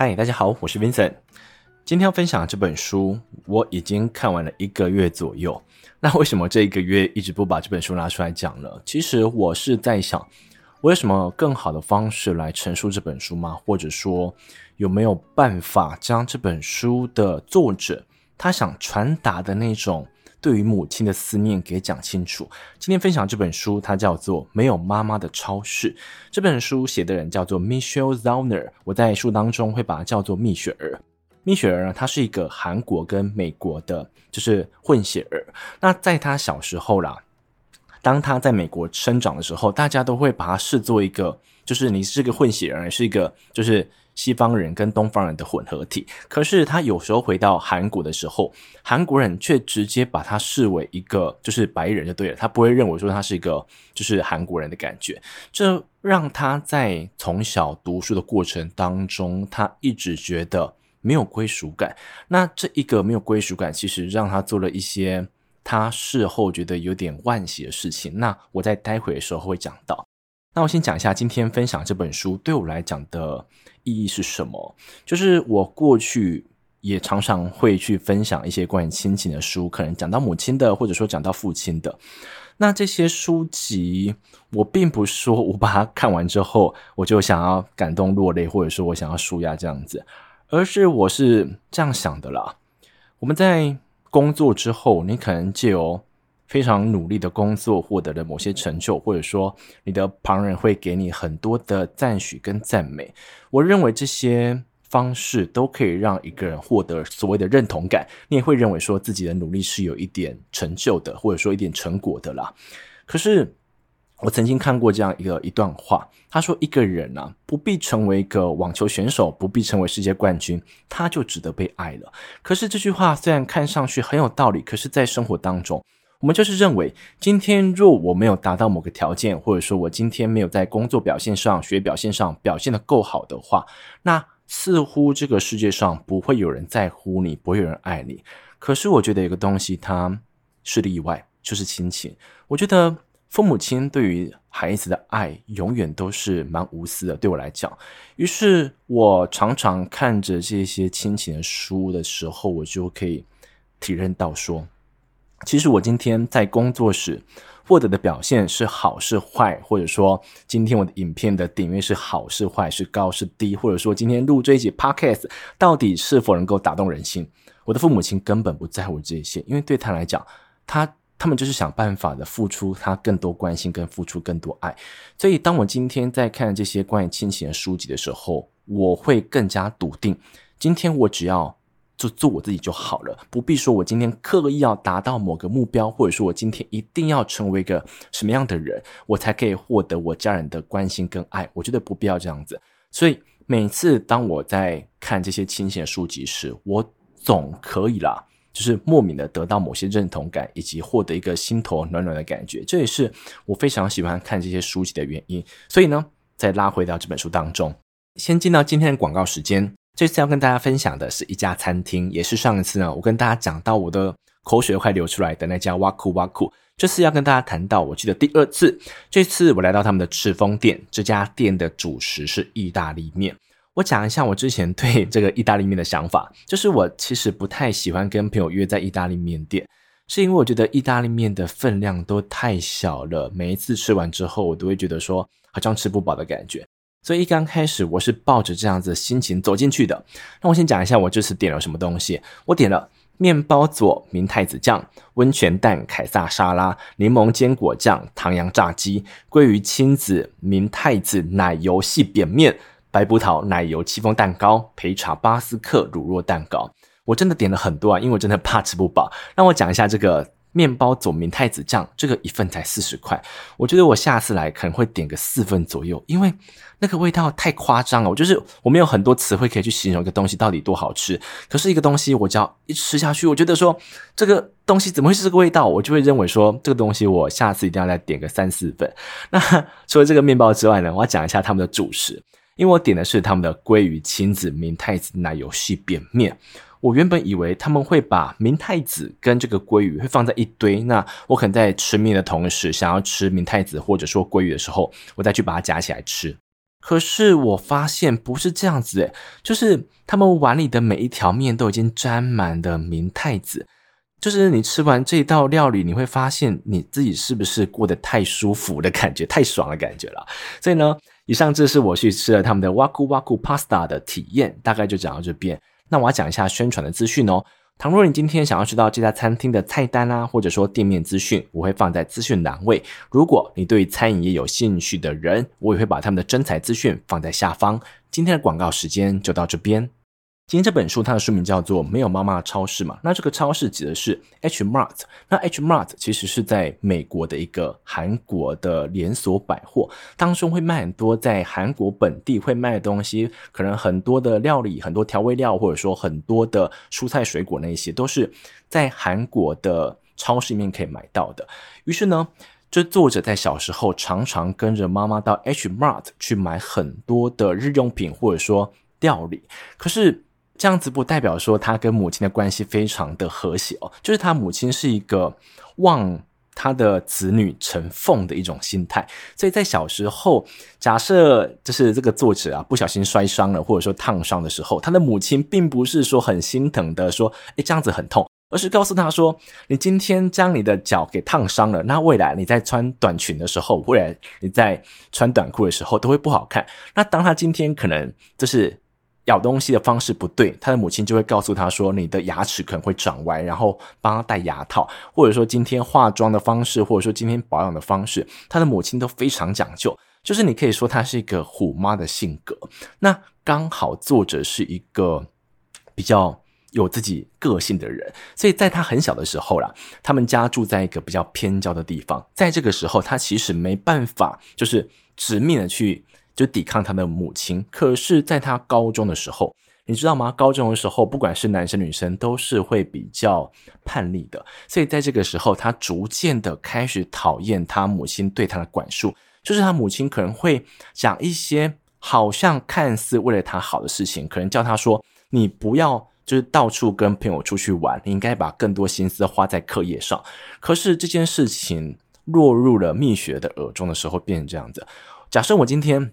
嗨，大家好，我是 Vincent。今天要分享这本书，我已经看完了一个月左右。那为什么这一个月一直不把这本书拿出来讲呢？其实我是在想，我有什么更好的方式来陈述这本书吗？或者说，有没有办法将这本书的作者他想传达的那种对于母亲的思念给讲清楚。今天分享这本书，它叫做《没有妈妈的超市》。这本书写的人叫做 Michelle Zauner，我在书当中会把它叫做蜜雪儿。蜜雪儿呢，她是一个韩国跟美国的，就是混血儿。那在她小时候啦，当她在美国生长的时候，大家都会把她视作一个，就是你是个混血儿，是一个就是。西方人跟东方人的混合体，可是他有时候回到韩国的时候，韩国人却直接把他视为一个就是白人就对了，他不会认为说他是一个就是韩国人的感觉，这让他在从小读书的过程当中，他一直觉得没有归属感。那这一个没有归属感，其实让他做了一些他事后觉得有点惋惜的事情。那我在待会的时候会讲到。那我先讲一下今天分享这本书对我来讲的意义是什么。就是我过去也常常会去分享一些关于亲情的书，可能讲到母亲的，或者说讲到父亲的。那这些书籍，我并不是说我把它看完之后，我就想要感动落泪，或者说我想要舒压这样子，而是我是这样想的啦。我们在工作之后，你可能就有。非常努力的工作，获得了某些成就，或者说你的旁人会给你很多的赞许跟赞美。我认为这些方式都可以让一个人获得所谓的认同感，你也会认为说自己的努力是有一点成就的，或者说一点成果的啦。可是我曾经看过这样一个一段话，他说：“一个人啊，不必成为一个网球选手，不必成为世界冠军，他就值得被爱了。”可是这句话虽然看上去很有道理，可是在生活当中，我们就是认为，今天若我没有达到某个条件，或者说我今天没有在工作表现上、学表现上表现得够好的话，那似乎这个世界上不会有人在乎你，不会有人爱你。可是我觉得有个东西它是例外，就是亲情。我觉得父母亲对于孩子的爱永远都是蛮无私的，对我来讲。于是我常常看着这些亲情的书的时候，我就可以体认到说。其实我今天在工作时获得的表现是好是坏，或者说今天我的影片的点阅是好是坏，是高是低，或者说今天录这一集 Podcast 到底是否能够打动人心，我的父母亲根本不在乎这些，因为对他来讲，他他们就是想办法的付出他更多关心跟付出更多爱。所以当我今天在看这些关于亲情的书籍的时候，我会更加笃定，今天我只要。就做我自己就好了，不必说我今天刻意要达到某个目标，或者说我今天一定要成为一个什么样的人，我才可以获得我家人的关心跟爱。我觉得不必要这样子。所以每次当我在看这些亲情的书籍时，我总可以啦，就是莫名的得到某些认同感，以及获得一个心头暖暖的感觉。这也是我非常喜欢看这些书籍的原因。所以呢，再拉回到这本书当中，先进到今天的广告时间。这次要跟大家分享的是一家餐厅，也是上一次呢，我跟大家讲到我的口水都快流出来的那家哇酷哇酷。这次要跟大家谈到我去的第二次，这次我来到他们的赤峰店，这家店的主食是意大利面。我讲一下我之前对这个意大利面的想法，就是我其实不太喜欢跟朋友约在意大利面店，是因为我觉得意大利面的分量都太小了，每一次吃完之后，我都会觉得说好像吃不饱的感觉。所以一刚开始我是抱着这样子的心情走进去的。那我先讲一下我这次点了什么东西。我点了面包佐明太子酱、温泉蛋凯撒沙拉、柠檬坚果酱、唐扬炸鸡、鲑鱼亲子明太子奶油细扁面、白葡萄奶油戚风蛋糕、焙茶巴斯克乳酪蛋糕。我真的点了很多啊，因为我真的怕吃不饱。让我讲一下这个。面包佐明太子酱，这个一份才四十块，我觉得我下次来可能会点个四份左右，因为那个味道太夸张了。我就是我没有很多词汇可以去形容一个东西到底多好吃，可是一个东西我只要一吃下去，我觉得说这个东西怎么会是这个味道，我就会认为说这个东西我下次一定要来点个三四份。那除了这个面包之外呢，我要讲一下他们的主食，因为我点的是他们的鲑鱼亲子明太子奶油细扁面。我原本以为他们会把明太子跟这个鲑鱼会放在一堆，那我可能在吃面的同时，想要吃明太子或者说鲑鱼的时候，我再去把它夹起来吃。可是我发现不是这样子诶，就是他们碗里的每一条面都已经沾满了明太子。就是你吃完这道料理，你会发现你自己是不是过得太舒服的感觉，太爽的感觉了。所以呢，以上这是我去吃了他们的 Waku Waku Pasta 的体验，大概就讲到这边。那我要讲一下宣传的资讯哦。倘若你今天想要知道这家餐厅的菜单啊，或者说店面资讯，我会放在资讯栏位。如果你对餐饮业有兴趣的人，我也会把他们的真材资讯放在下方。今天的广告时间就到这边。今天这本书它的书名叫做《没有妈妈的超市》嘛，那这个超市指的是 H Mart。那 H Mart 其实是在美国的一个韩国的连锁百货，当中会卖很多在韩国本地会卖的东西，可能很多的料理、很多调味料，或者说很多的蔬菜水果那些，都是在韩国的超市里面可以买到的。于是呢，这作者在小时候常常跟着妈妈到 H Mart 去买很多的日用品，或者说料理，可是。这样子不代表说他跟母亲的关系非常的和谐哦，就是他母亲是一个望他的子女成凤的一种心态，所以在小时候，假设就是这个作者啊不小心摔伤了，或者说烫伤的时候，他的母亲并不是说很心疼的说，诶，这样子很痛，而是告诉他说，你今天将你的脚给烫伤了，那未来你在穿短裙的时候，未来你在穿短裤的时候都会不好看。那当他今天可能就是。咬东西的方式不对，他的母亲就会告诉他说：“你的牙齿可能会长歪，然后帮他戴牙套，或者说今天化妆的方式，或者说今天保养的方式，他的母亲都非常讲究。就是你可以说他是一个虎妈的性格。那刚好作者是一个比较有自己个性的人，所以在他很小的时候啦，他们家住在一个比较偏郊的地方，在这个时候，他其实没办法，就是直面的去。”就抵抗他的母亲，可是，在他高中的时候，你知道吗？高中的时候，不管是男生女生，都是会比较叛逆的。所以，在这个时候，他逐渐的开始讨厌他母亲对他的管束，就是他母亲可能会讲一些好像看似为了他好的事情，可能叫他说：“你不要就是到处跟朋友出去玩，你应该把更多心思花在课业上。”可是这件事情落入了蜜雪的耳中的时候，变成这样子。假设我今天。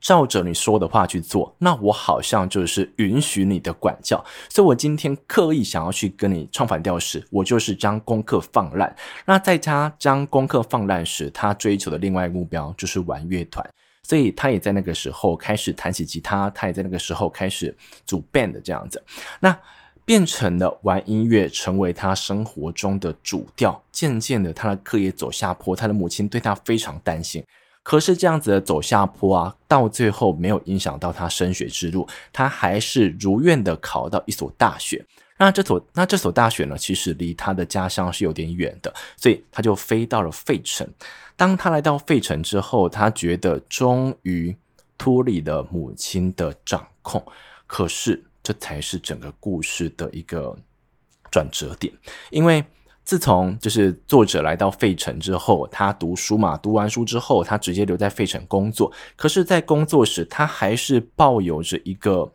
照着你说的话去做，那我好像就是允许你的管教，所以我今天刻意想要去跟你唱反调时，我就是将功课放烂。那在他将功课放烂时，他追求的另外一个目标就是玩乐团，所以他也在那个时候开始弹起吉他，他也在那个时候开始组 band 这样子，那变成了玩音乐成为他生活中的主调。渐渐的，他的课业走下坡，他的母亲对他非常担心。可是这样子的走下坡啊，到最后没有影响到他升学之路，他还是如愿的考到一所大学。那这所那这所大学呢，其实离他的家乡是有点远的，所以他就飞到了费城。当他来到费城之后，他觉得终于脱离了母亲的掌控。可是这才是整个故事的一个转折点，因为。自从就是作者来到费城之后，他读书嘛，读完书之后，他直接留在费城工作。可是，在工作时，他还是抱有着一个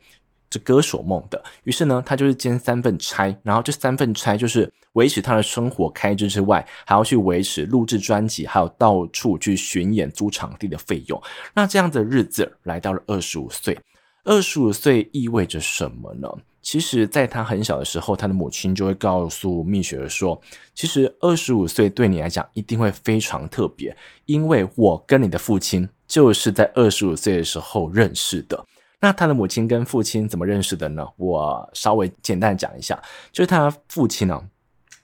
这歌手梦的。于是呢，他就是兼三份差，然后这三份差就是维持他的生活开支之外，还要去维持录制专辑，还有到处去巡演、租场地的费用。那这样的日子来到了二十五岁，二十五岁意味着什么呢？其实，在他很小的时候，他的母亲就会告诉蜜雪儿说：“其实二十五岁对你来讲一定会非常特别，因为我跟你的父亲就是在二十五岁的时候认识的。那他的母亲跟父亲怎么认识的呢？我稍微简单讲一下，就是他父亲呢，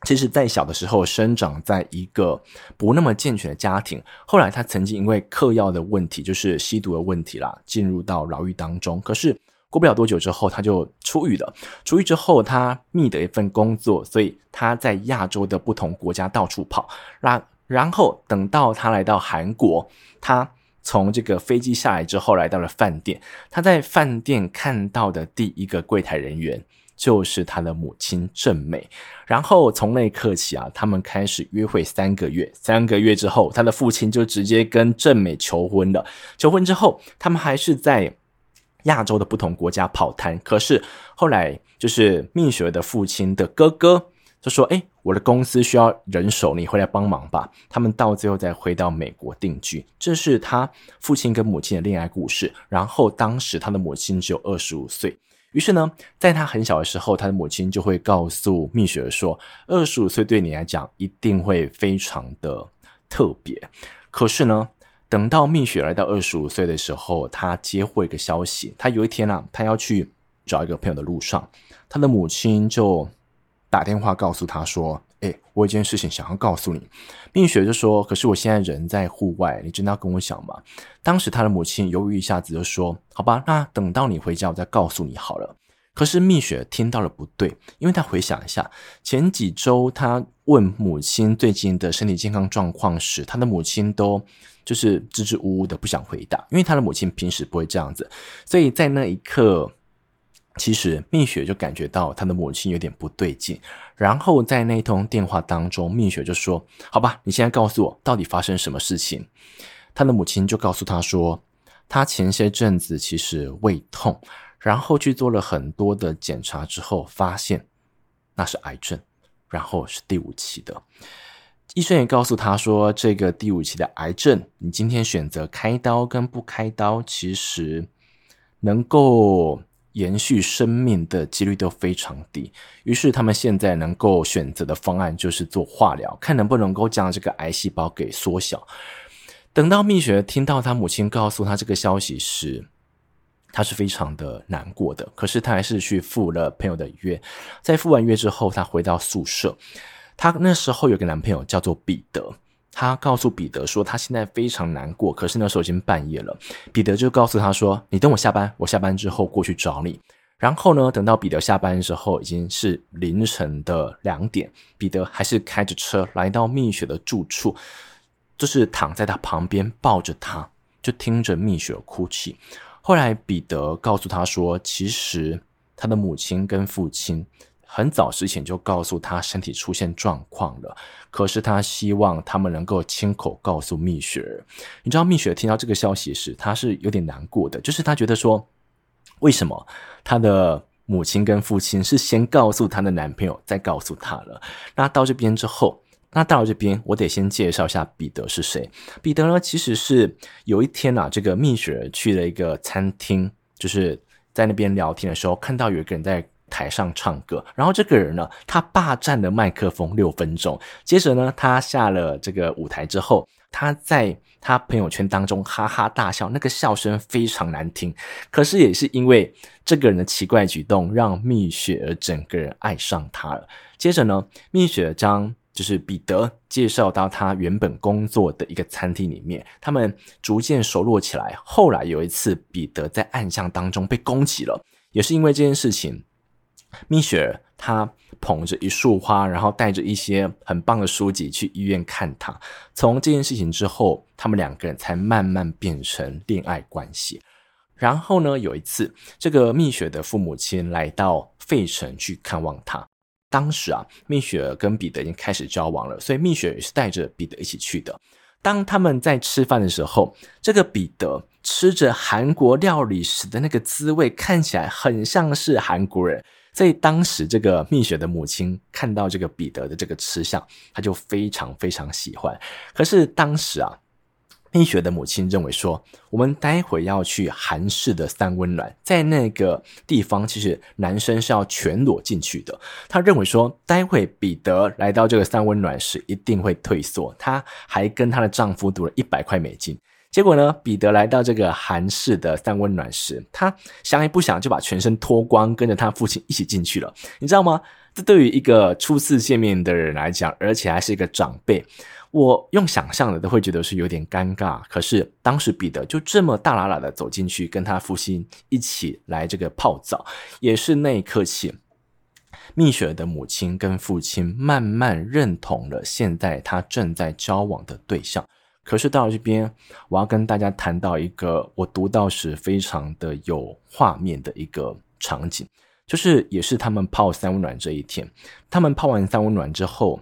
其实在小的时候生长在一个不那么健全的家庭，后来他曾经因为嗑药的问题，就是吸毒的问题啦，进入到牢狱当中。可是。过不了多久之后，他就出狱了。出狱之后，他觅得一份工作，所以他在亚洲的不同国家到处跑。然然后等到他来到韩国，他从这个飞机下来之后，来到了饭店。他在饭店看到的第一个柜台人员就是他的母亲正美。然后从那一刻起啊，他们开始约会三个月。三个月之后，他的父亲就直接跟正美求婚了。求婚之后，他们还是在。亚洲的不同国家跑摊，可是后来就是蜜雪儿的父亲的哥哥就说：“哎，我的公司需要人手，你回来帮忙吧。他们到最后再回到美国定居。这是他父亲跟母亲的恋爱故事。然后当时他的母亲只有二十五岁，于是呢，在他很小的时候，他的母亲就会告诉蜜雪儿说：“二十五岁对你来讲一定会非常的特别。”可是呢，等到蜜雪儿来到二十五岁的时候，他接获一个消息，他有一天啊，他要去找一个朋友的路上，他的母亲就。打电话告诉他说：“哎，我有件事情想要告诉你。”蜜雪就说：“可是我现在人在户外，你真的要跟我讲吗？”当时他的母亲犹豫一下子就说：“好吧，那等到你回家，我再告诉你好了。”可是蜜雪听到了不对，因为他回想一下前几周他问母亲最近的身体健康状况时，他的母亲都就是支支吾吾的不想回答，因为他的母亲平时不会这样子，所以在那一刻。其实蜜雪就感觉到他的母亲有点不对劲，然后在那通电话当中，蜜雪就说：“好吧，你现在告诉我到底发生什么事情。”他的母亲就告诉他说：“他前些阵子其实胃痛，然后去做了很多的检查之后，发现那是癌症，然后是第五期的。医生也告诉他说，这个第五期的癌症，你今天选择开刀跟不开刀，其实能够。”延续生命的几率都非常低，于是他们现在能够选择的方案就是做化疗，看能不能够将这个癌细胞给缩小。等到蜜雪听到他母亲告诉他这个消息时，他是非常的难过的。可是他还是去赴了朋友的约，在赴完约之后，他回到宿舍。他那时候有个男朋友叫做彼得。他告诉彼得说，他现在非常难过，可是那时候已经半夜了。彼得就告诉他说：“你等我下班，我下班之后过去找你。”然后呢，等到彼得下班的时候，已经是凌晨的两点，彼得还是开着车来到蜜雪的住处，就是躺在他旁边抱着她，就听着蜜雪哭泣。后来彼得告诉他说，其实他的母亲跟父亲。很早之前就告诉他身体出现状况了，可是他希望他们能够亲口告诉蜜雪儿。你知道蜜雪听到这个消息时，她是有点难过的，就是她觉得说，为什么她的母亲跟父亲是先告诉她的男朋友，再告诉她了？那到这边之后，那到了这边，我得先介绍一下彼得是谁。彼得呢，其实是有一天啊，这个蜜雪去了一个餐厅，就是在那边聊天的时候，看到有一个人在。台上唱歌，然后这个人呢，他霸占了麦克风六分钟。接着呢，他下了这个舞台之后，他在他朋友圈当中哈哈大笑，那个笑声非常难听。可是也是因为这个人的奇怪举动，让蜜雪儿整个人爱上他了。接着呢，蜜雪儿将就是彼得介绍到他原本工作的一个餐厅里面，他们逐渐熟络起来。后来有一次，彼得在暗巷当中被攻击了，也是因为这件事情。蜜雪儿她捧着一束花，然后带着一些很棒的书籍去医院看他。从这件事情之后，他们两个人才慢慢变成恋爱关系。然后呢，有一次，这个蜜雪的父母亲来到费城去看望他。当时啊，蜜雪儿跟彼得已经开始交往了，所以蜜雪也是带着彼得一起去的。当他们在吃饭的时候，这个彼得吃着韩国料理时的那个滋味，看起来很像是韩国人。所以当时这个蜜雪的母亲看到这个彼得的这个吃相，她就非常非常喜欢。可是当时啊，蜜雪的母亲认为说，我们待会要去韩式的三温暖，在那个地方其实男生是要全裸进去的。她认为说，待会彼得来到这个三温暖时一定会退缩。她还跟她的丈夫赌了一百块美金。结果呢，彼得来到这个韩式的三温暖时，他想也不想就把全身脱光，跟着他父亲一起进去了。你知道吗？这对于一个初次见面的人来讲，而且还是一个长辈，我用想象的都会觉得是有点尴尬。可是当时彼得就这么大喇喇的走进去，跟他父亲一起来这个泡澡，也是那一刻起，蜜雪的母亲跟父亲慢慢认同了现在他正在交往的对象。可是到这边，我要跟大家谈到一个我读到时非常的有画面的一个场景，就是也是他们泡三温暖这一天。他们泡完三温暖之后，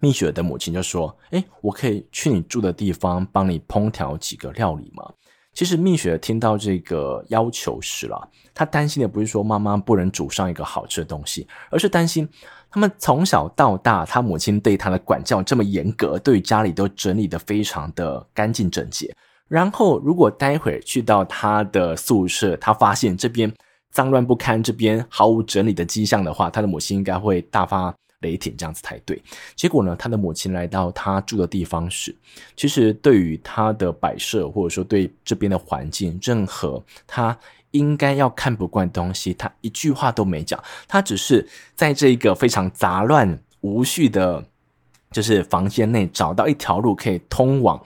蜜雪的母亲就说：“诶，我可以去你住的地方帮你烹调几个料理吗？”其实蜜雪听到这个要求时了，她担心的不是说妈妈不能煮上一个好吃的东西，而是担心他们从小到大，他母亲对他的管教这么严格，对家里都整理得非常的干净整洁。然后，如果待会去到他的宿舍，他发现这边脏乱不堪，这边毫无整理的迹象的话，他的母亲应该会大发雷霆，这样子才对。结果呢，他的母亲来到他住的地方时，其实对于他的摆设，或者说对这边的环境，任何他。应该要看不惯东西，他一句话都没讲，他只是在这一个非常杂乱无序的，就是房间内找到一条路可以通往，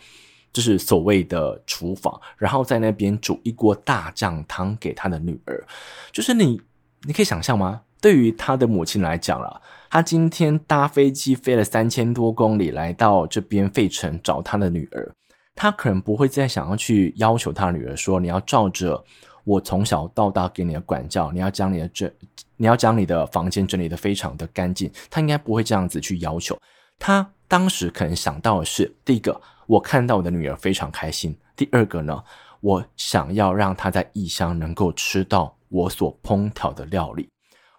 就是所谓的厨房，然后在那边煮一锅大酱汤给他的女儿。就是你，你可以想象吗？对于他的母亲来讲了，他今天搭飞机飞了三千多公里来到这边费城找他的女儿，他可能不会再想要去要求他女儿说，你要照着。我从小到大给你的管教，你要将你的这，你要将你的房间整理得非常的干净。他应该不会这样子去要求。他当时可能想到的是：第一个，我看到我的女儿非常开心；第二个呢，我想要让她在异乡能够吃到我所烹调的料理。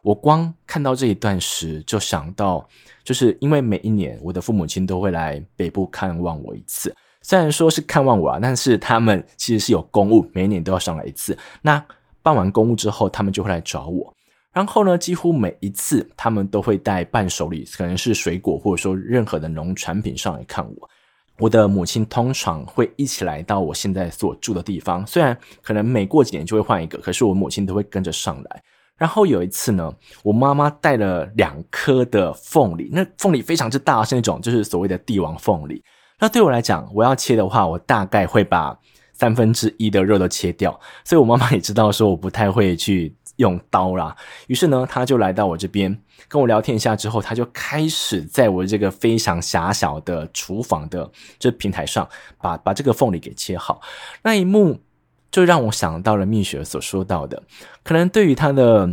我光看到这一段时，就想到，就是因为每一年我的父母亲都会来北部看望我一次。虽然说是看望我啊，但是他们其实是有公务，每年都要上来一次。那办完公务之后，他们就会来找我。然后呢，几乎每一次他们都会带伴手礼，可能是水果或者说任何的农产品上来看我。我的母亲通常会一起来到我现在所住的地方，虽然可能每过几年就会换一个，可是我母亲都会跟着上来。然后有一次呢，我妈妈带了两颗的凤梨，那凤梨非常之大，是那种就是所谓的帝王凤梨。那对我来讲，我要切的话，我大概会把三分之一的肉都切掉。所以我妈妈也知道说我不太会去用刀啦。于是呢，她就来到我这边跟我聊天一下之后，她就开始在我这个非常狭小的厨房的这平台上把把这个凤梨给切好。那一幕就让我想到了蜜雪所说到的，可能对于她的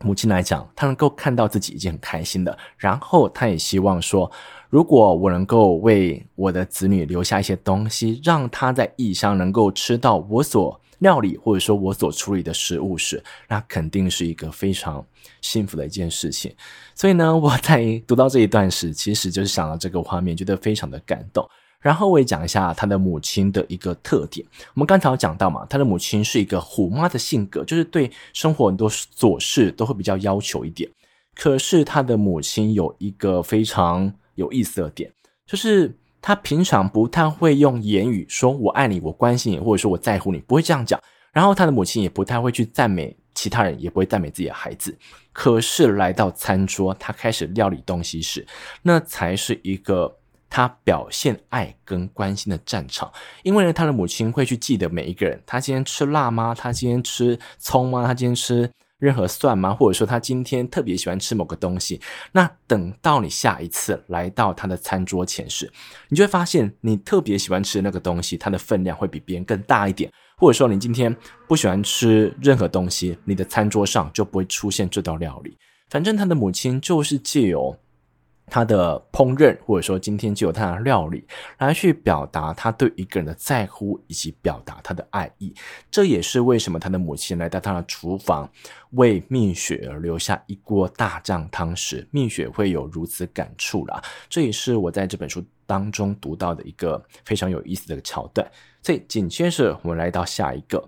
母亲来讲，她能够看到自己已经很开心的，然后她也希望说。如果我能够为我的子女留下一些东西，让他在异乡能够吃到我所料理或者说我所处理的食物时，那肯定是一个非常幸福的一件事情。所以呢，我在读到这一段时，其实就是想到这个画面，觉得非常的感动。然后我也讲一下他的母亲的一个特点。我们刚才有讲到嘛，他的母亲是一个虎妈的性格，就是对生活很多琐事都会比较要求一点。可是他的母亲有一个非常有意思的点，就是他平常不太会用言语说“我爱你”“我关心你”或者说我在乎你，不会这样讲。然后他的母亲也不太会去赞美其他人，也不会赞美自己的孩子。可是来到餐桌，他开始料理东西时，那才是一个他表现爱跟关心的战场。因为呢，他的母亲会去记得每一个人，他今天吃辣吗？他今天吃葱吗？他今天吃。任何蒜吗？或者说他今天特别喜欢吃某个东西？那等到你下一次来到他的餐桌前时，你就会发现你特别喜欢吃的那个东西，它的分量会比别人更大一点。或者说你今天不喜欢吃任何东西，你的餐桌上就不会出现这道料理。反正他的母亲就是借由。他的烹饪，或者说今天就有他的料理，来去表达他对一个人的在乎，以及表达他的爱意。这也是为什么他的母亲来到他的厨房，为蜜雪而留下一锅大酱汤时，蜜雪会有如此感触啦。这也是我在这本书当中读到的一个非常有意思的桥段。所以紧接着我们来到下一个，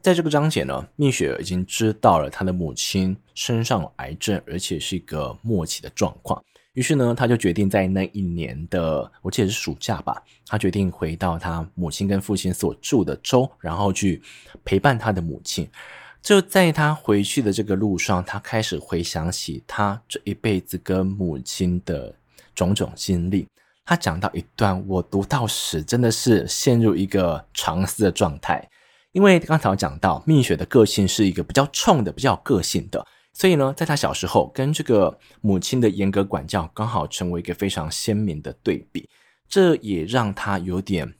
在这个章节呢，蜜雪已经知道了他的母亲身上有癌症，而且是一个末期的状况。于是呢，他就决定在那一年的，我记得是暑假吧，他决定回到他母亲跟父亲所住的州，然后去陪伴他的母亲。就在他回去的这个路上，他开始回想起他这一辈子跟母亲的种种经历。他讲到一段，我读到时真的是陷入一个长思的状态，因为刚才我讲到蜜雪的个性是一个比较冲的、比较个性的。所以呢，在他小时候跟这个母亲的严格管教，刚好成为一个非常鲜明的对比。这也让他有点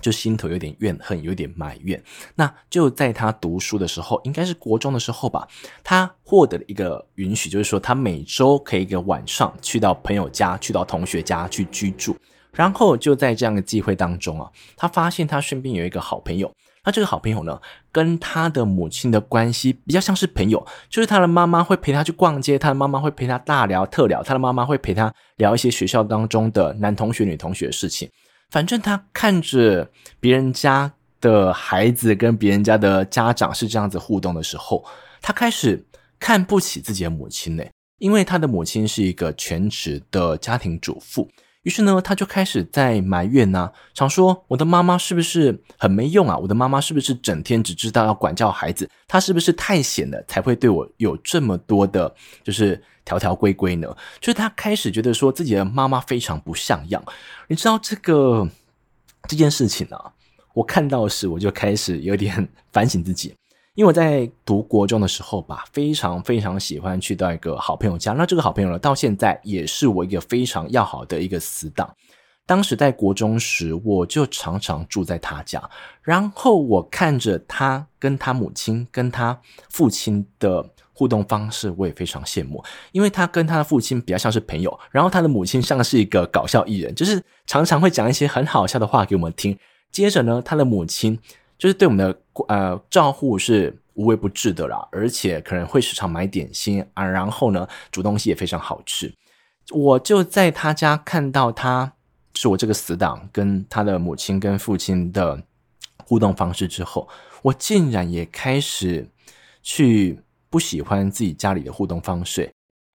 就心头有点怨恨，有点埋怨。那就在他读书的时候，应该是国中的时候吧，他获得了一个允许，就是说他每周可以一个晚上去到朋友家，去到同学家去居住。然后就在这样的机会当中啊，他发现他身边有一个好朋友。那这个好朋友呢，跟他的母亲的关系比较像是朋友，就是他的妈妈会陪他去逛街，他的妈妈会陪他大聊特聊，他的妈妈会陪他聊一些学校当中的男同学、女同学的事情。反正他看着别人家的孩子跟别人家的家长是这样子互动的时候，他开始看不起自己的母亲呢，因为他的母亲是一个全职的家庭主妇。于是呢，他就开始在埋怨呐、啊，想说我的妈妈是不是很没用啊？我的妈妈是不是整天只知道要管教孩子？她是不是太闲了，才会对我有这么多的，就是条条规规呢？就是他开始觉得说自己的妈妈非常不像样。你知道这个这件事情啊，我看到时我就开始有点 反省自己。因为我在读国中的时候吧，非常非常喜欢去到一个好朋友家。那这个好朋友呢，到现在也是我一个非常要好的一个死党。当时在国中时，我就常常住在他家，然后我看着他跟他母亲、跟他父亲的互动方式，我也非常羡慕。因为他跟他的父亲比较像是朋友，然后他的母亲像是一个搞笑艺人，就是常常会讲一些很好笑的话给我们听。接着呢，他的母亲。就是对我们的呃照顾是无微不至的啦，而且可能会时常买点心啊，然后呢煮东西也非常好吃。我就在他家看到他是我这个死党跟他的母亲跟父亲的互动方式之后，我竟然也开始去不喜欢自己家里的互动方式。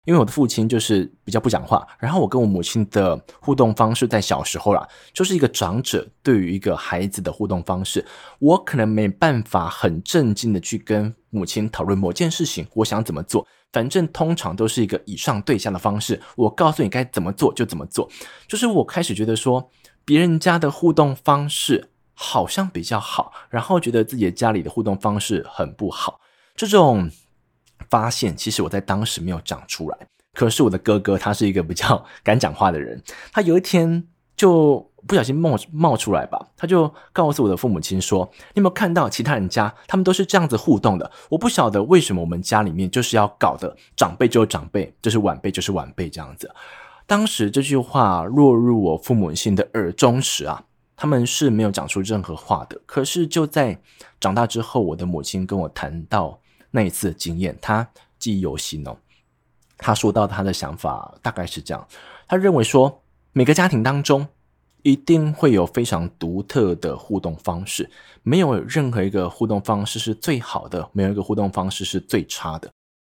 因为我的父亲就是比较不讲话，然后我跟我母亲的互动方式在小时候啦，就是一个长者对于一个孩子的互动方式，我可能没办法很正经的去跟母亲讨论某件事情，我想怎么做，反正通常都是一个以上对下的方式，我告诉你该怎么做就怎么做，就是我开始觉得说别人家的互动方式好像比较好，然后觉得自己的家里的互动方式很不好，这种。发现其实我在当时没有讲出来，可是我的哥哥他是一个比较敢讲话的人，他有一天就不小心冒冒出来吧，他就告诉我的父母亲说：“你有没有看到其他人家他们都是这样子互动的？我不晓得为什么我们家里面就是要搞的长辈就是长辈，就是晚辈就是晚辈这样子。”当时这句话落入我父母亲的耳中时啊，他们是没有讲出任何话的。可是就在长大之后，我的母亲跟我谈到。那一次的经验，他记忆犹新哦。他说到他的想法大概是这样：他认为说，每个家庭当中一定会有非常独特的互动方式，没有任何一个互动方式是最好的，没有一个互动方式是最差的。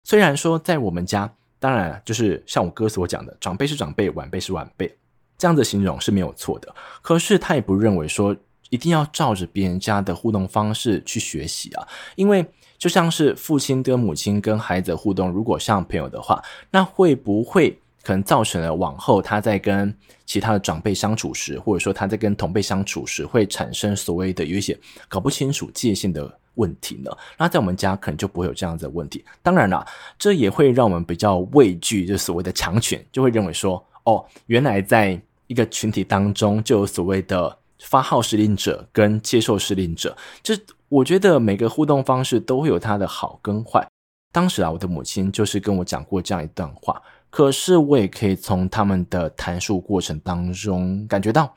虽然说在我们家，当然就是像我哥所讲的，长辈是长辈，晚辈是晚辈，这样子形容是没有错的。可是他也不认为说一定要照着别人家的互动方式去学习啊，因为。就像是父亲跟母亲跟孩子互动，如果像朋友的话，那会不会可能造成了往后他在跟其他的长辈相处时，或者说他在跟同辈相处时，会产生所谓的有一些搞不清楚界限的问题呢？那在我们家可能就不会有这样子的问题。当然啦，这也会让我们比较畏惧，就所谓的强权，就会认为说，哦，原来在一个群体当中就有所谓的发号施令者跟接受施令者，这。我觉得每个互动方式都会有它的好跟坏。当时啊，我的母亲就是跟我讲过这样一段话，可是我也可以从他们的谈述过程当中感觉到，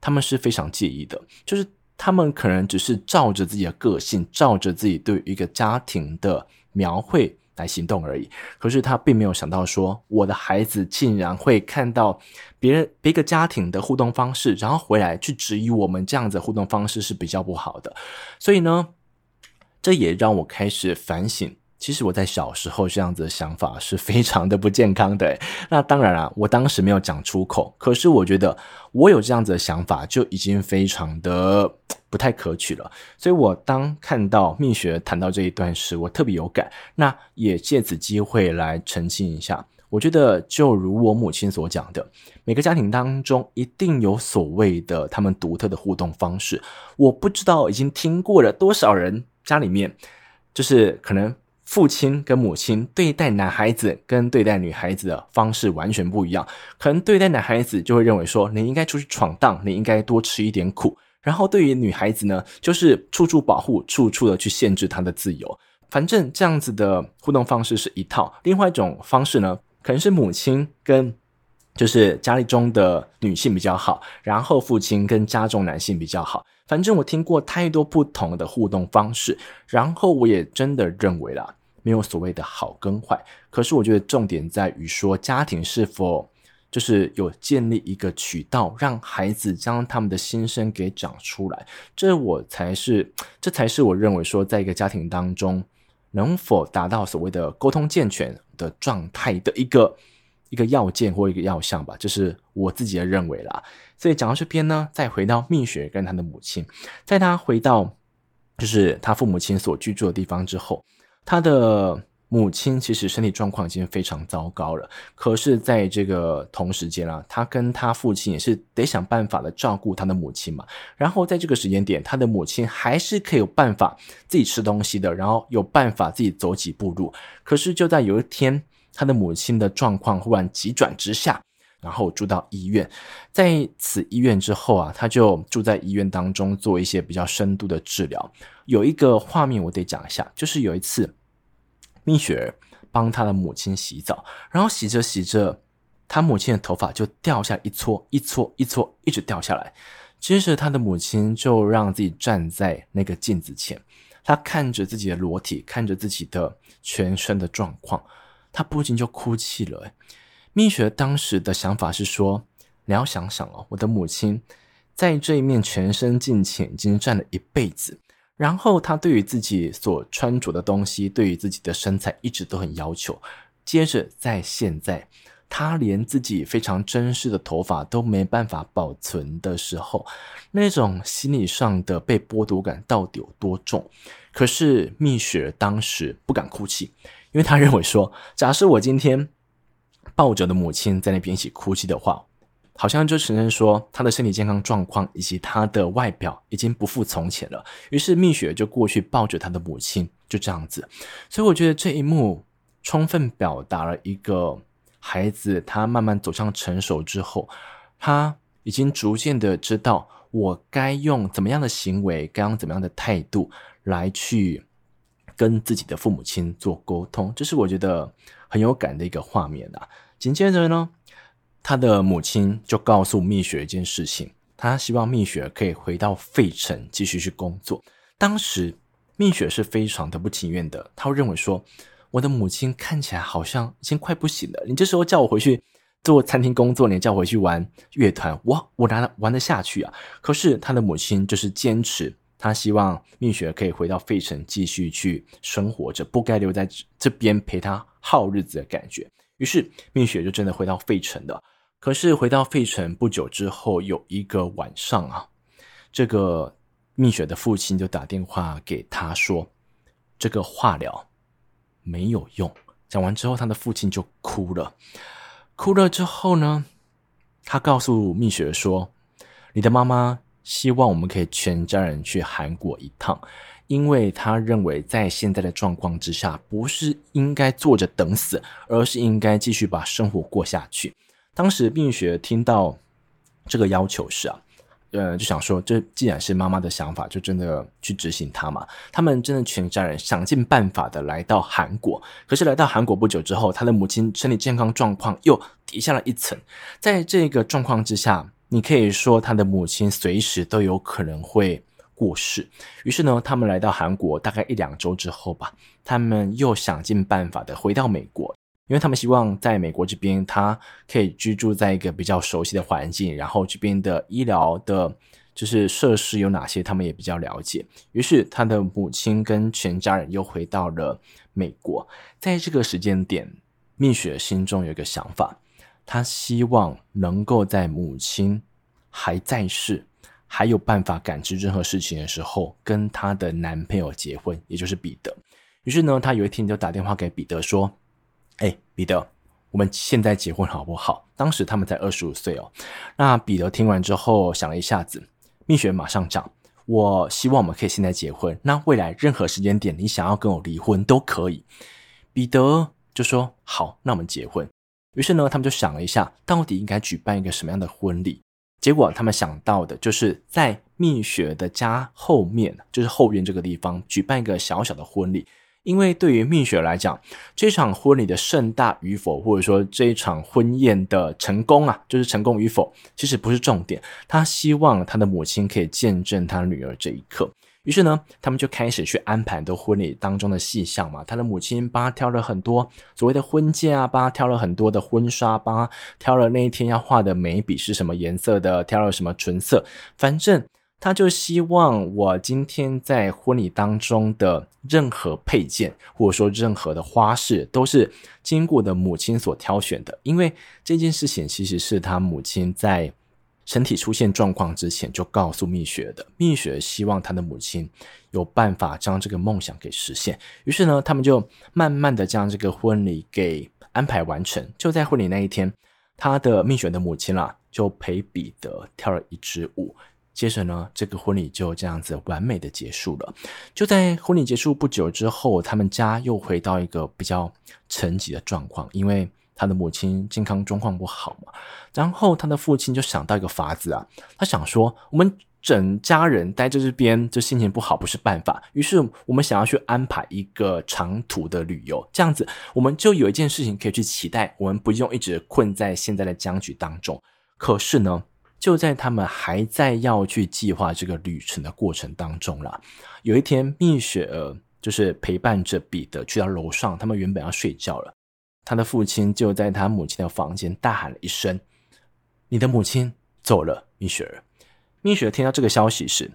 他们是非常介意的，就是他们可能只是照着自己的个性，照着自己对于一个家庭的描绘。来行动而已，可是他并没有想到说，我的孩子竟然会看到别人别个家庭的互动方式，然后回来去质疑我们这样子互动方式是比较不好的。所以呢，这也让我开始反省。其实我在小时候这样子的想法是非常的不健康的。那当然啊，我当时没有讲出口，可是我觉得我有这样子的想法就已经非常的不太可取了。所以我当看到蜜雪谈到这一段时，我特别有感。那也借此机会来澄清一下，我觉得就如我母亲所讲的，每个家庭当中一定有所谓的他们独特的互动方式。我不知道已经听过了多少人家里面，就是可能。父亲跟母亲对待男孩子跟对待女孩子的方式完全不一样。可能对待男孩子就会认为说，你应该出去闯荡，你应该多吃一点苦。然后对于女孩子呢，就是处处保护，处处的去限制她的自由。反正这样子的互动方式是一套。另外一种方式呢，可能是母亲跟就是家里中的女性比较好，然后父亲跟家中男性比较好。反正我听过太多不同的互动方式，然后我也真的认为啦，没有所谓的好跟坏。可是我觉得重点在于说，家庭是否就是有建立一个渠道，让孩子将他们的心声给讲出来，这我才是，这才是我认为说，在一个家庭当中，能否达到所谓的沟通健全的状态的一个一个要件或一个要项吧，就是我自己的认为啦。所以讲到这边呢，再回到蜜雪跟他的母亲，在他回到就是他父母亲所居住的地方之后，他的。母亲其实身体状况已经非常糟糕了，可是在这个同时间啊，他跟他父亲也是得想办法的照顾他的母亲嘛。然后在这个时间点，他的母亲还是可以有办法自己吃东西的，然后有办法自己走几步路。可是就在有一天，他的母亲的状况忽然急转直下，然后住到医院。在此医院之后啊，他就住在医院当中做一些比较深度的治疗。有一个画面我得讲一下，就是有一次。蜜雪儿帮他的母亲洗澡，然后洗着洗着，他母亲的头发就掉下一撮一撮一撮，一直掉下来。接着，他的母亲就让自己站在那个镜子前，他看着自己的裸体，看着自己的全身的状况，他不禁就哭泣了。蜜雪当时的想法是说：“你要想想哦，我的母亲在这一面全身镜前已经站了一辈子。”然后她对于自己所穿着的东西，对于自己的身材一直都很要求。接着在现在，她连自己非常珍视的头发都没办法保存的时候，那种心理上的被剥夺感到底有多重？可是蜜雪当时不敢哭泣，因为他认为说，假设我今天抱着的母亲在那边一起哭泣的话。好像就承认说他的身体健康状况以及他的外表已经不复从前了，于是蜜雪就过去抱着他的母亲，就这样子。所以我觉得这一幕充分表达了一个孩子他慢慢走向成熟之后，他已经逐渐的知道我该用怎么样的行为，该用怎么样的态度来去跟自己的父母亲做沟通，这是我觉得很有感的一个画面啊。紧接着呢。他的母亲就告诉蜜雪一件事情，他希望蜜雪可以回到费城继续去工作。当时蜜雪是非常的不情愿的，他会认为说，我的母亲看起来好像已经快不行了，你这时候叫我回去做餐厅工作，你叫我回去玩乐团，我我哪玩得下去啊？可是他的母亲就是坚持，他希望蜜雪可以回到费城继续去生活着，不该留在这边陪他耗日子的感觉。于是蜜雪就真的回到费城了。可是回到费城不久之后，有一个晚上啊，这个蜜雪的父亲就打电话给他说，这个化疗没有用。讲完之后，他的父亲就哭了。哭了之后呢，他告诉蜜雪说：“你的妈妈希望我们可以全家人去韩国一趟，因为他认为在现在的状况之下，不是应该坐着等死，而是应该继续把生活过下去。”当时病雪听到这个要求时啊，呃，就想说，这既然是妈妈的想法，就真的去执行它嘛。他们真的全家人想尽办法的来到韩国，可是来到韩国不久之后，他的母亲身体健康状况又低下了一层。在这个状况之下，你可以说他的母亲随时都有可能会过世。于是呢，他们来到韩国大概一两周之后吧，他们又想尽办法的回到美国。因为他们希望在美国这边，他可以居住在一个比较熟悉的环境，然后这边的医疗的，就是设施有哪些，他们也比较了解。于是，他的母亲跟全家人又回到了美国。在这个时间点，蜜雪心中有一个想法，她希望能够在母亲还在世，还有办法感知任何事情的时候，跟她的男朋友结婚，也就是彼得。于是呢，她有一天就打电话给彼得说。哎，彼得，我们现在结婚好不好？当时他们才二十五岁哦。那彼得听完之后想了一下子，蜜雪马上讲：“我希望我们可以现在结婚。那未来任何时间点，你想要跟我离婚都可以。”彼得就说：“好，那我们结婚。”于是呢，他们就想了一下，到底应该举办一个什么样的婚礼？结果他们想到的就是在蜜雪的家后面，就是后院这个地方举办一个小小的婚礼。因为对于蜜雪来讲，这场婚礼的盛大与否，或者说这一场婚宴的成功啊，就是成功与否，其实不是重点。她希望她的母亲可以见证她女儿这一刻。于是呢，他们就开始去安排很多婚礼当中的细项嘛。他的母亲帮他挑了很多所谓的婚戒啊，帮他挑了很多的婚纱，帮他挑了那一天要画的眉笔是什么颜色的，挑了什么唇色。反正他就希望我今天在婚礼当中的任何配件，或者说任何的花饰，都是经过的母亲所挑选的。因为这件事情其实是他母亲在。身体出现状况之前就告诉蜜雪的，蜜雪希望她的母亲有办法将这个梦想给实现。于是呢，他们就慢慢的将这个婚礼给安排完成。就在婚礼那一天，他的蜜雪的母亲啦，就陪彼得跳了一支舞。接着呢，这个婚礼就这样子完美的结束了。就在婚礼结束不久之后，他们家又回到一个比较沉寂的状况，因为。他的母亲健康状况不好嘛，然后他的父亲就想到一个法子啊，他想说，我们整家人待在这边就心情不好不是办法，于是我们想要去安排一个长途的旅游，这样子我们就有一件事情可以去期待，我们不用一直困在现在的僵局当中。可是呢，就在他们还在要去计划这个旅程的过程当中啦，有一天蜜雪儿就是陪伴着彼得去到楼上，他们原本要睡觉了。他的父亲就在他母亲的房间大喊了一声：“你的母亲走了，蜜雪儿。”蜜雪儿听到这个消息时，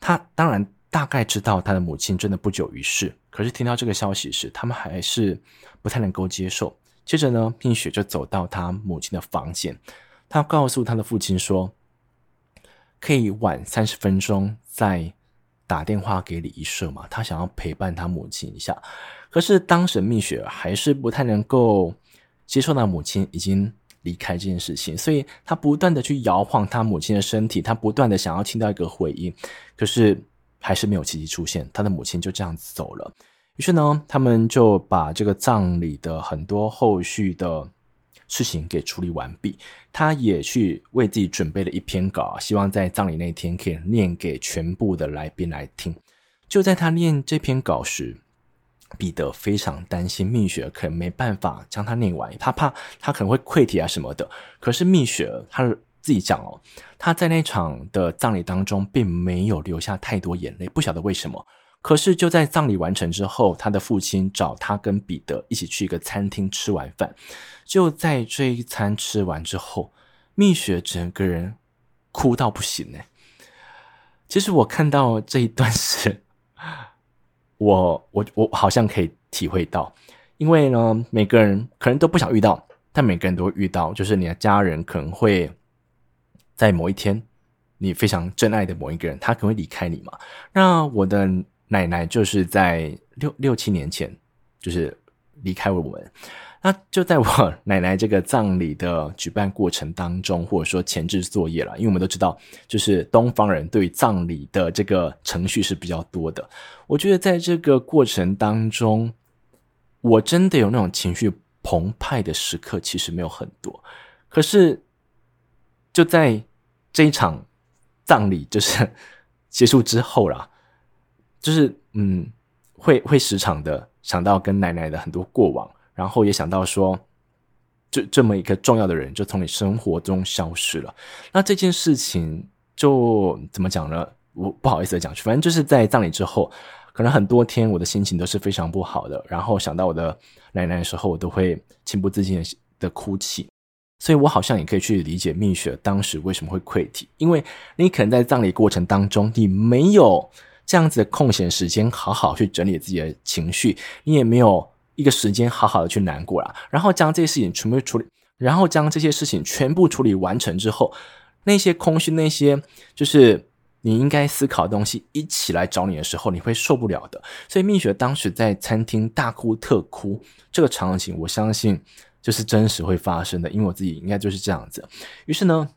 他当然大概知道他的母亲真的不久于世。可是听到这个消息时，他们还是不太能够接受。接着呢，蜜雪就走到他母亲的房间，他告诉他的父亲说：“可以晚三十分钟再打电话给礼仪社嘛？他想要陪伴他母亲一下。”可是当时蜜雪还是不太能够接受到母亲已经离开这件事情，所以他不断的去摇晃他母亲的身体，他不断的想要听到一个回应，可是还是没有奇迹出现，他的母亲就这样子走了。于是呢，他们就把这个葬礼的很多后续的事情给处理完毕，他也去为自己准备了一篇稿，希望在葬礼那天可以念给全部的来宾来听。就在他念这篇稿时，彼得非常担心蜜雪儿可能没办法将他念完，他怕他可能会溃堤啊什么的。可是蜜雪儿他自己讲哦，他在那场的葬礼当中并没有流下太多眼泪，不晓得为什么。可是就在葬礼完成之后，他的父亲找他跟彼得一起去一个餐厅吃完饭。就在这一餐吃完之后，蜜雪整个人哭到不行呢。其实我看到这一段时。我我我好像可以体会到，因为呢，每个人可能都不想遇到，但每个人都会遇到，就是你的家人可能会在某一天，你非常珍爱的某一个人，他可能会离开你嘛。那我的奶奶就是在六六七年前，就是离开了我们。那就在我 奶奶这个葬礼的举办过程当中，或者说前置作业了，因为我们都知道，就是东方人对葬礼的这个程序是比较多的。我觉得在这个过程当中，我真的有那种情绪澎湃的时刻，其实没有很多。可是就在这一场葬礼就是 结束之后啦，就是嗯，会会时常的想到跟奶奶的很多过往。然后也想到说，这这么一个重要的人就从你生活中消失了。那这件事情就怎么讲呢？我不好意思的讲，反正就是在葬礼之后，可能很多天我的心情都是非常不好的。然后想到我的奶奶的时候，我都会情不自禁的哭泣。所以我好像也可以去理解蜜雪当时为什么会溃堤，因为你可能在葬礼过程当中，你没有这样子的空闲时间好好去整理自己的情绪，你也没有。一个时间好好的去难过了，然后将这些事情全部处理，然后将这些事情全部处理完成之后，那些空虚，那些就是你应该思考的东西一起来找你的时候，你会受不了的。所以蜜雪当时在餐厅大哭特哭，这个场景我相信就是真实会发生的，因为我自己应该就是这样子。于是呢，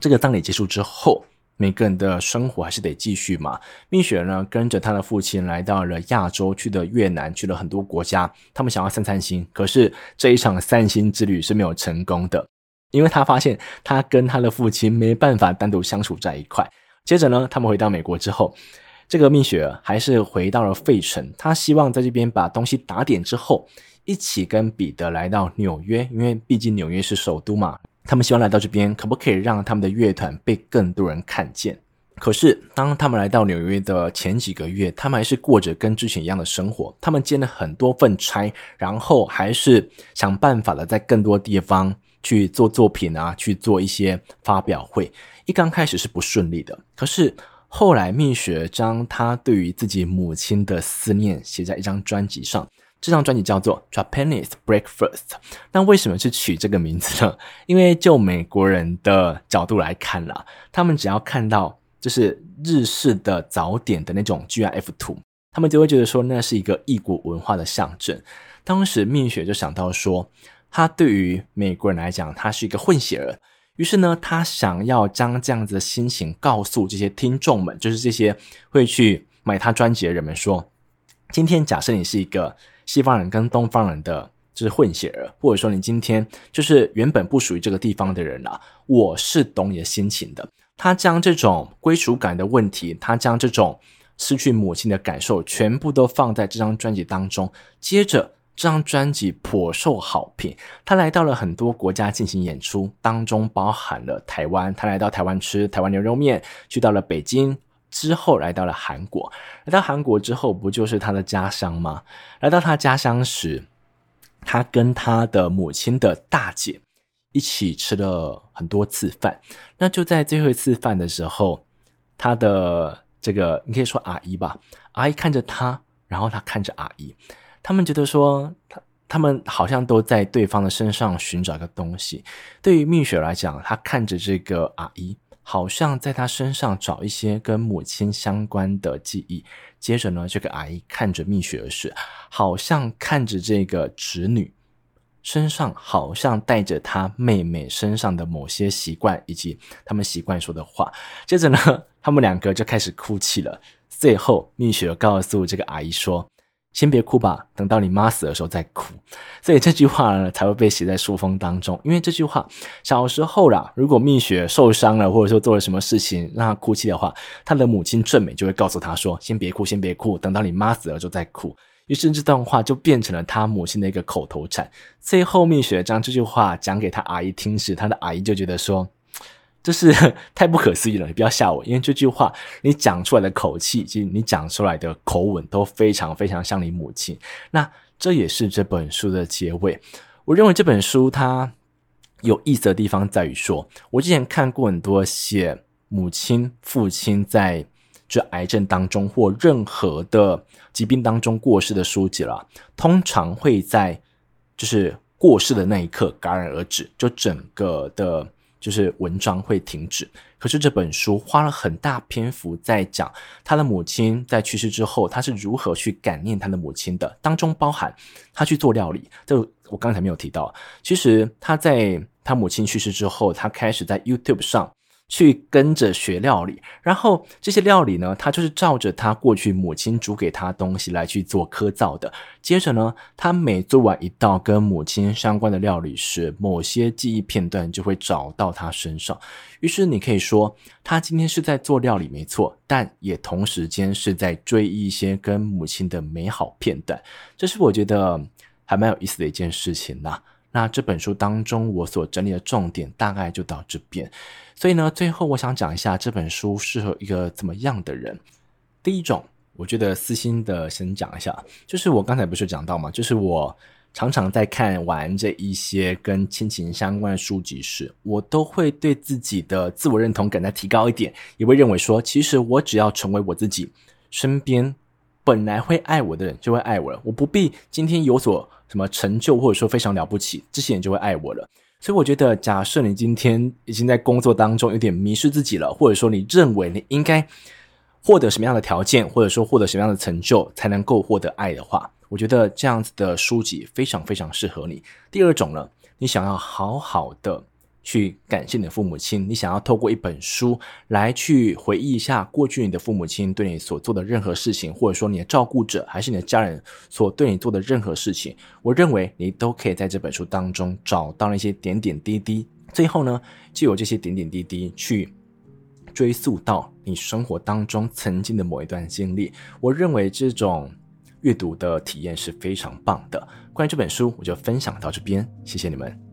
这个葬礼结束之后。每个人的生活还是得继续嘛。蜜雪呢，跟着他的父亲来到了亚洲，去的越南，去了很多国家。他们想要散散心，可是这一场散心之旅是没有成功的，因为他发现他跟他的父亲没办法单独相处在一块。接着呢，他们回到美国之后，这个蜜雪还是回到了费城，他希望在这边把东西打点之后，一起跟彼得来到纽约，因为毕竟纽约是首都嘛。他们希望来到这边，可不可以让他们的乐团被更多人看见？可是当他们来到纽约的前几个月，他们还是过着跟之前一样的生活。他们兼了很多份差，然后还是想办法的在更多地方去做作品啊，去做一些发表会。一刚开始是不顺利的，可是后来蜜雪将他对于自己母亲的思念写在一张专辑上。这张专辑叫做《Japanese Breakfast》。那为什么是取这个名字呢？因为就美国人的角度来看啦，他们只要看到就是日式的早点的那种 GIF 图，他们就会觉得说那是一个异国文化的象征。当时蜜雪就想到说，他对于美国人来讲，他是一个混血儿。于是呢，他想要将这样子的心情告诉这些听众们，就是这些会去买他专辑的人们说，今天假设你是一个。西方人跟东方人的就是混血儿，或者说你今天就是原本不属于这个地方的人啊，我是懂你的心情的。他将这种归属感的问题，他将这种失去母亲的感受，全部都放在这张专辑当中。接着，这张专辑颇受好评，他来到了很多国家进行演出，当中包含了台湾，他来到台湾吃台湾牛肉面，去到了北京。之后来到了韩国，来到韩国之后，不就是他的家乡吗？来到他家乡时，他跟他的母亲的大姐一起吃了很多次饭。那就在最后一次饭的时候，他的这个你可以说阿姨吧，阿姨看着他，然后他看着阿姨，他们觉得说他他们好像都在对方的身上寻找一个东西。对于蜜雪来讲，他看着这个阿姨。好像在他身上找一些跟母亲相关的记忆。接着呢，这个阿姨看着蜜雪儿时，好像看着这个侄女身上，好像带着她妹妹身上的某些习惯以及他们习惯说的话。接着呢，他们两个就开始哭泣了。最后，蜜雪儿告诉这个阿姨说。先别哭吧，等到你妈死的时候再哭。所以这句话呢，才会被写在书封当中。因为这句话，小时候啦，如果蜜雪受伤了，或者说做了什么事情让她哭泣的话，她的母亲正美就会告诉她说：“先别哭，先别哭，等到你妈死了之后再哭。”于是这段话就变成了她母亲的一个口头禅。最后，蜜雪将这句话讲给她阿姨听时，她的阿姨就觉得说。就是 太不可思议了！你不要吓我，因为这句话你讲出来的口气以及你讲出来的口吻都非常非常像你母亲。那这也是这本书的结尾。我认为这本书它有意思的地方在于说，我之前看过很多写母亲、父亲在这癌症当中或任何的疾病当中过世的书籍了，通常会在就是过世的那一刻戛然而止，就整个的。就是文章会停止，可是这本书花了很大篇幅在讲他的母亲在去世之后，他是如何去感念他的母亲的，当中包含他去做料理，这我刚才没有提到。其实他在他母亲去世之后，他开始在 YouTube 上。去跟着学料理，然后这些料理呢，他就是照着他过去母亲煮给他东西来去做刻造的。接着呢，他每做完一道跟母亲相关的料理时，某些记忆片段就会找到他身上。于是你可以说，他今天是在做料理没错，但也同时间是在追忆一些跟母亲的美好片段。这是我觉得还蛮有意思的一件事情呐。那这本书当中我所整理的重点大概就到这边。所以呢，最后我想讲一下这本书适合一个怎么样的人。第一种，我觉得私心的先讲一下，就是我刚才不是讲到嘛，就是我常常在看完这一些跟亲情相关的书籍时，我都会对自己的自我认同感再提高一点，也会认为说，其实我只要成为我自己，身边本来会爱我的人就会爱我了，我不必今天有所什么成就或者说非常了不起，这些人就会爱我了。所以我觉得，假设你今天已经在工作当中有点迷失自己了，或者说你认为你应该获得什么样的条件，或者说获得什么样的成就才能够获得爱的话，我觉得这样子的书籍非常非常适合你。第二种呢，你想要好好的。去感谢你的父母亲，你想要透过一本书来去回忆一下过去你的父母亲对你所做的任何事情，或者说你的照顾者还是你的家人所对你做的任何事情，我认为你都可以在这本书当中找到那些点点滴滴。最后呢，就有这些点点滴滴去追溯到你生活当中曾经的某一段经历。我认为这种阅读的体验是非常棒的。关于这本书，我就分享到这边，谢谢你们。